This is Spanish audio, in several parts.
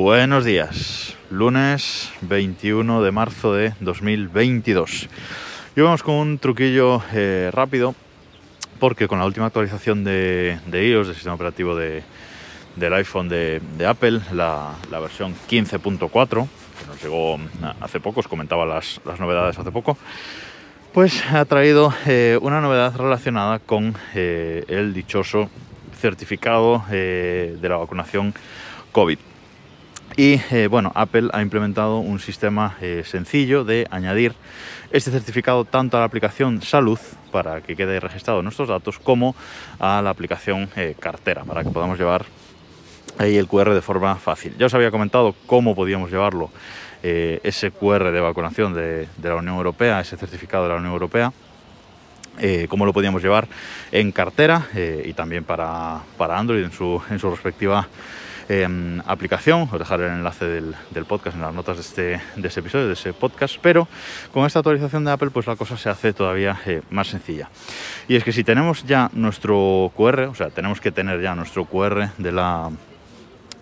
Buenos días, lunes 21 de marzo de 2022. Y vamos con un truquillo eh, rápido porque con la última actualización de, iOS, del sistema operativo de, del iPhone de, Apple, la, versión 15.4, que nos llegó hace poco, os comentaba las, novedades hace poco, pues ha traído eh, una novedad relacionada con eh, el dichoso certificado de la vacunación COVID. Y eh, bueno, Apple ha implementado un sistema eh, sencillo de añadir este certificado tanto a la aplicación Salud para que quede registrado nuestros datos como a la aplicación eh, Cartera para que podamos llevar ahí el QR de forma fácil. Ya os había comentado cómo podíamos llevarlo ese QR de vacunación de, la Unión Europea, ese certificado de la Unión Europea. cómo lo podíamos llevar en cartera y también para, Android su, en su respectiva Em, aplicación. Os dejaré el enlace del, podcast en las notas de este, de este episodio, de ese podcast. Pero con esta actualización de Apple, pues la cosa se hace todavía eh, más sencilla. Y es que si tenemos ya nuestro QR, o sea, tenemos que tener ya nuestro QR de la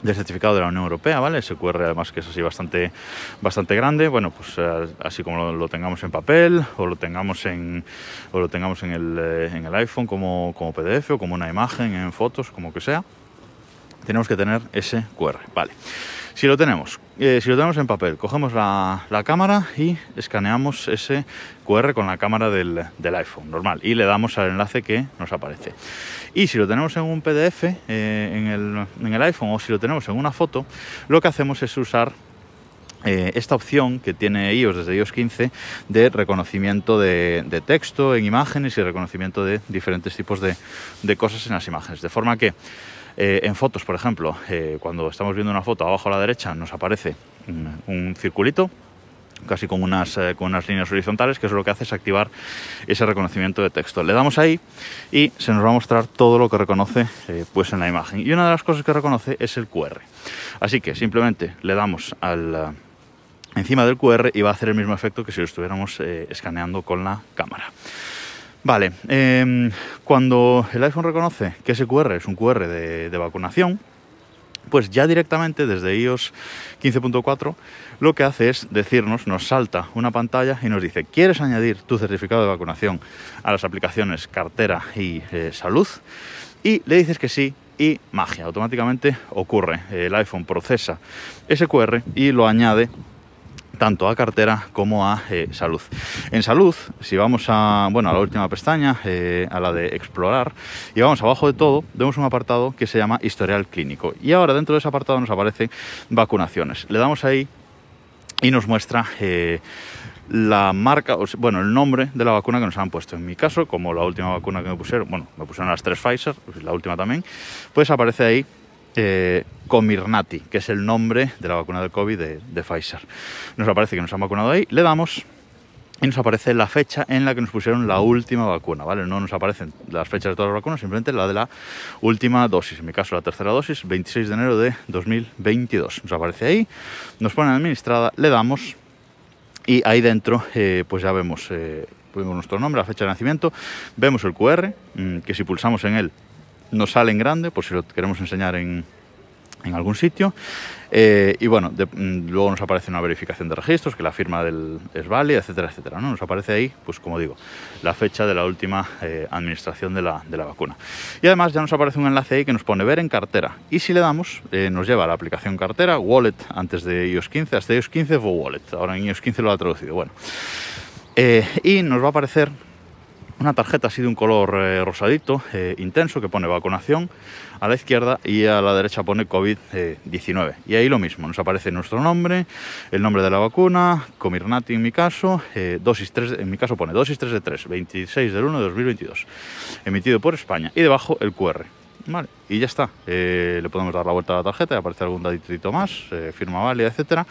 del certificado de la Unión Europea, ¿vale? Ese QR además que es así bastante, bastante grande, bueno, pues eh, así como lo, tengamos en papel o lo tengamos en, o lo tengamos en el, eh, en el iPhone como, como PDF o como una imagen en fotos, como que sea, tenemos que tener ese QR. Vale. Si lo tenemos, eh, si lo tenemos en papel, cogemos la, cámara y escaneamos ese QR con la cámara del, iPhone normal y le damos al enlace que nos aparece. Y si lo tenemos en un PDF eh, en, el, en, el, iPhone o si lo tenemos en una foto, lo que hacemos es usar eh, esta opción que tiene iOS desde iOS 15 de reconocimiento de, texto en imágenes y reconocimiento de diferentes tipos de, de cosas en las imágenes. De forma que eh, en fotos, por ejemplo, eh, cuando estamos viendo una foto abajo a la derecha nos aparece un, circulito casi con unas, eh, con unas líneas horizontales, que es lo que hace es activar ese reconocimiento de texto. Le damos ahí y se nos va a mostrar todo lo que reconoce pues en la imagen. Y una de las cosas que reconoce es el QR. Así que simplemente le damos al, encima del QR y va a hacer el mismo efecto que si lo estuviéramos escaneando con la cámara. Vale, em, cuando el iPhone reconoce que ese QR es un QR de, vacunación, pues ya directamente desde iOS 15.4 lo que hace es decirnos, nos salta una pantalla y nos dice, ¿quieres añadir tu certificado de vacunación a las aplicaciones cartera y eh, salud? Y le dices que sí y magia, automáticamente ocurre. El iPhone procesa ese QR y lo añade tanto a cartera como a eh, salud. En salud, si vamos a, bueno, a la última pestaña, eh, a la de explorar, y vamos abajo de todo, vemos un apartado que se llama historial clínico. Y ahora dentro de ese apartado nos aparece vacunaciones. Le damos ahí y nos muestra eh, la marca, bueno, el nombre de la vacuna que nos han puesto. En mi caso, como la última vacuna que me pusieron, bueno, me pusieron las tres Pfizer, la última también, pues aparece ahí eh, Comirnaty, que es el nombre de la vacuna del COVID de, Pfizer. Nos aparece que nos han vacunado ahí, le damos y nos aparece la fecha en la que nos pusieron la última vacuna, ¿vale? No nos aparecen las fechas de todas las vacunas, simplemente la de la última dosis. En mi caso, la tercera dosis, 26 de enero de 2022. Nos aparece ahí, nos pone administrada, le damos y ahí dentro, eh, pues ya vemos, eh, vemos nuestro nombre, la fecha de nacimiento, vemos el QR, mm, que si pulsamos en él nos sale en grande, por si lo queremos enseñar en, en algún sitio. Eh, y bueno, mm, luego nos aparece una verificación de registros, que la firma del, es válida, etcétera, etcétera. ¿no? Nos aparece ahí, pues como digo, la fecha de la última eh, administración de la, de la, vacuna. Y además ya nos aparece un enlace ahí que nos pone ver en cartera. Y si le damos, eh, nos lleva a la aplicación cartera, wallet antes de iOS 15, hasta iOS 15 fue wallet. Ahora en iOS 15 lo ha traducido. Bueno. y nos va a aparecer una tarjeta así de un color eh, rosadito, eh, intenso, que pone vacunación a la izquierda y a la derecha pone COVID-19. y ahí lo mismo, nos aparece nuestro nombre, el nombre de la vacuna, Comirnaty en mi caso, eh, dosis 3, en mi caso pone dosis 3 de 3, 26 del 1 de 2022, emitido por España. Y debajo el QR. Vale, y ya está. le podemos dar la vuelta a la tarjeta y aparece algún datito más, firma válida, etcétera.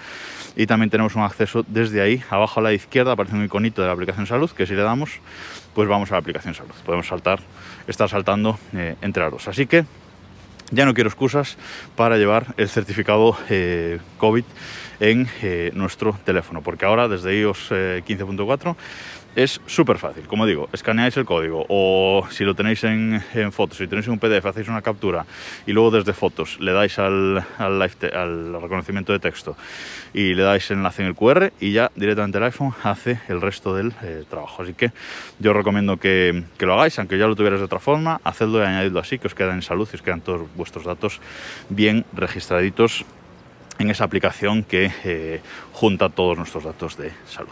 Y también tenemos un acceso desde ahí, abajo a la izquierda aparece un iconito de la aplicación salud, que si le damos pues vamos a la aplicación salud. Podemos saltar, estar saltando eh, entre las dos. Así que ya no quiero excusas para llevar el certificado eh, COVID en eh, nuestro teléfono, porque ahora desde iOS 15.4 es súper fácil, como digo, escaneáis el código o si lo tenéis en, fotos, si tenéis un PDF, hacéis una captura y luego desde fotos le dais al, al, al reconocimiento de texto y le dais enlace en el QR y ya directamente el iPhone hace el resto del eh, trabajo. Así que yo os recomiendo que, que, lo hagáis, aunque ya lo tuvierais de otra forma, hacedlo y añadidlo así, que os quedan en salud y os quedan todos vuestros datos bien registraditos en esa aplicación que eh, junta todos nuestros datos de salud.